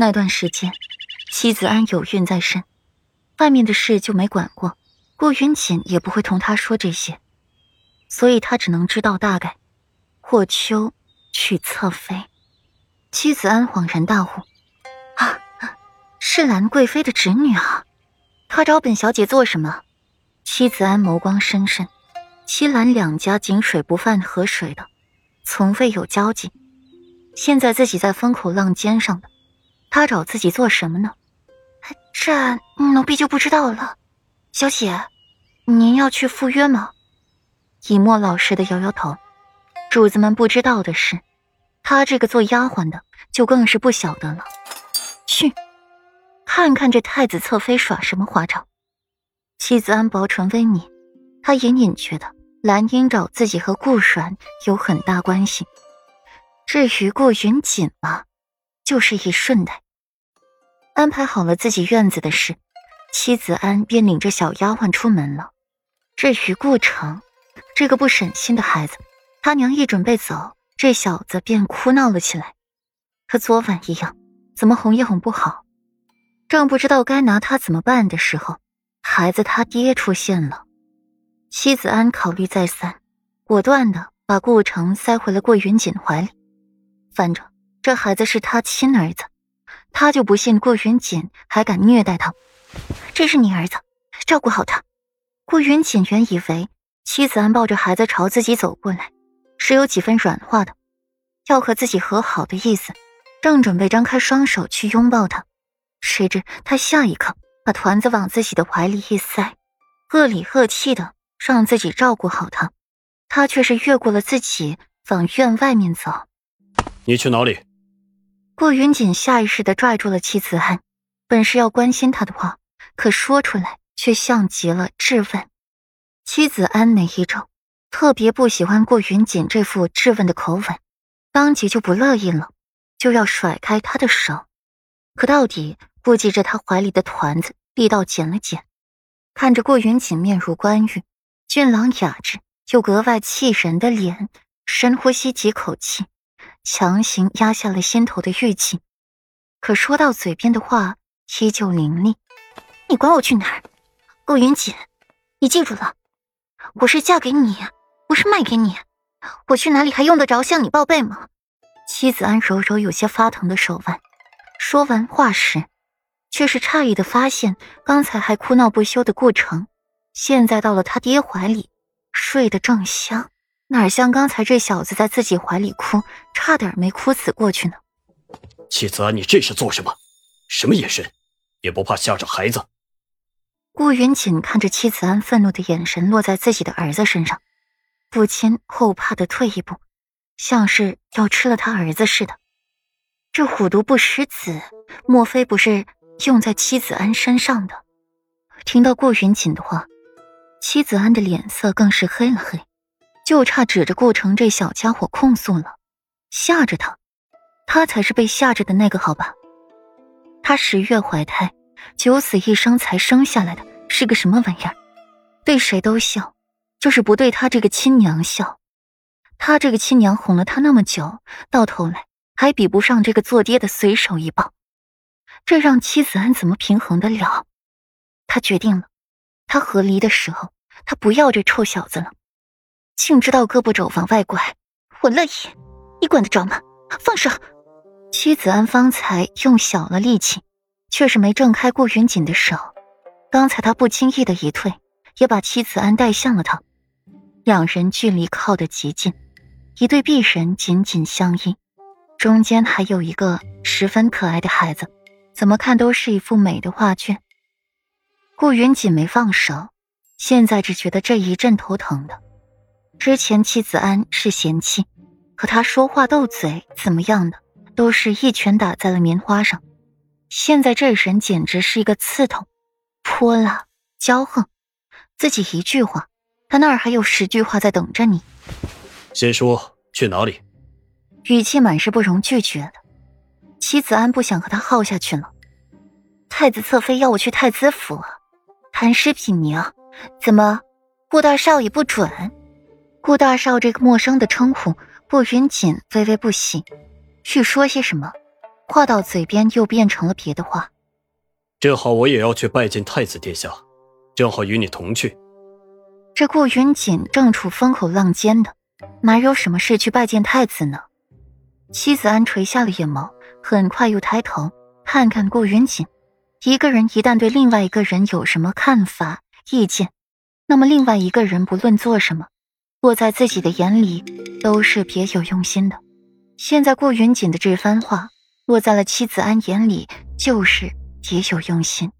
那段时间，妻子安有孕在身，外面的事就没管过。顾云锦也不会同他说这些，所以他只能知道大概。霍秋娶侧妃，妻子安恍然大悟：“啊，是兰贵妃的侄女啊！她找本小姐做什么？”妻子安眸光深深，七兰两家井水不犯河水的，从未有交集。现在自己在风口浪尖上的，他找自己做什么呢？这奴婢就不知道了。小姐，您要去赴约吗？以墨老实的摇摇头。主子们不知道的是，他这个做丫鬟的就更是不晓得了。去，看看这太子侧妃耍什么花招。妻子安薄唇微抿，他隐隐觉得兰英找自己和顾阮有很大关系。至于顾云锦嘛，就是一顺带。安排好了自己院子的事。妻子安便领着小丫鬟出门了。至于顾城，这个不省心的孩子，他娘一准备走，这小子便哭闹了起来，和昨晚一样，怎么哄也哄不好。正不知道该拿他怎么办的时候，孩子他爹出现了。妻子安考虑再三，果断的把顾城塞回了顾云锦怀里。反正这孩子是他亲儿子，他就不信顾云锦还敢虐待他。这是你儿子，照顾好他。顾云锦原以为妻子安抱着孩子朝自己走过来，是有几分软化的，要和自己和好的意思，正准备张开双手去拥抱他，谁知他下一刻把团子往自己的怀里一塞，恶里恶气的让自己照顾好他，他却是越过了自己往院外面走。你去哪里？顾云锦下意识的拽住了妻子安。本是要关心他的话，可说出来却像极了质问。妻子安眉一皱，特别不喜欢顾云锦这副质问的口吻，当即就不乐意了，就要甩开他的手。可到底顾及着他怀里的团子，力道减了减。看着顾云锦面如冠玉，俊朗雅致又格外气人的脸，深呼吸几口气，强行压下了心头的郁气。可说到嘴边的话。依旧凌厉，你管我去哪儿？顾云锦，你记住了，我是嫁给你，不是卖给你。我去哪里还用得着向你报备吗？妻子安揉揉有些发疼的手腕，说完话时，却是诧异的发现，刚才还哭闹不休的顾城，现在到了他爹怀里，睡得正香，哪像刚才这小子在自己怀里哭，差点没哭死过去呢。妻子安，你这是做什么？什么眼神？也不怕吓着孩子。顾云锦看着妻子安愤怒的眼神落在自己的儿子身上，不禁后怕的退一步，像是要吃了他儿子似的。这虎毒不食子，莫非不是用在妻子安身上的？听到顾云锦的话，妻子安的脸色更是黑了黑，就差指着顾城这小家伙控诉了，吓着他，他才是被吓着的那个，好吧？他十月怀胎，九死一生才生下来的，是个什么玩意儿？对谁都笑，就是不对他这个亲娘笑。他这个亲娘哄了他那么久，到头来还比不上这个做爹的随手一抱，这让妻子安怎么平衡得了？他决定了，他和离的时候，他不要这臭小子了。竟知道胳膊肘往外拐，我乐意，你管得着吗？放手！妻子安方才用小了力气，却是没挣开顾云锦的手。刚才他不经意的一退，也把妻子安带向了他。两人距离靠得极近，一对璧人紧紧相依，中间还有一个十分可爱的孩子，怎么看都是一幅美的画卷。顾云锦没放手，现在只觉得这一阵头疼的。之前妻子安是嫌弃和他说话斗嘴怎么样的。都是一拳打在了棉花上，现在这人简直是一个刺头、泼辣、骄横。自己一句话，他那儿还有十句话在等着你。先说去哪里？语气满是不容拒绝的。妻子安不想和他耗下去了。太子侧妃要我去太子府，谈诗品茗，怎么顾大少爷不准？顾大少这个陌生的称呼，顾云锦微微不喜。去说些什么，话到嘴边又变成了别的话。正好我也要去拜见太子殿下，正好与你同去。这顾云锦正处风口浪尖的，哪有什么事去拜见太子呢？妻子安垂下了眼眸，很快又抬头看看顾云锦。一个人一旦对另外一个人有什么看法、意见，那么另外一个人不论做什么，落在自己的眼里都是别有用心的。现在顾云锦的这番话，落在了妻子安眼里就是别有用心。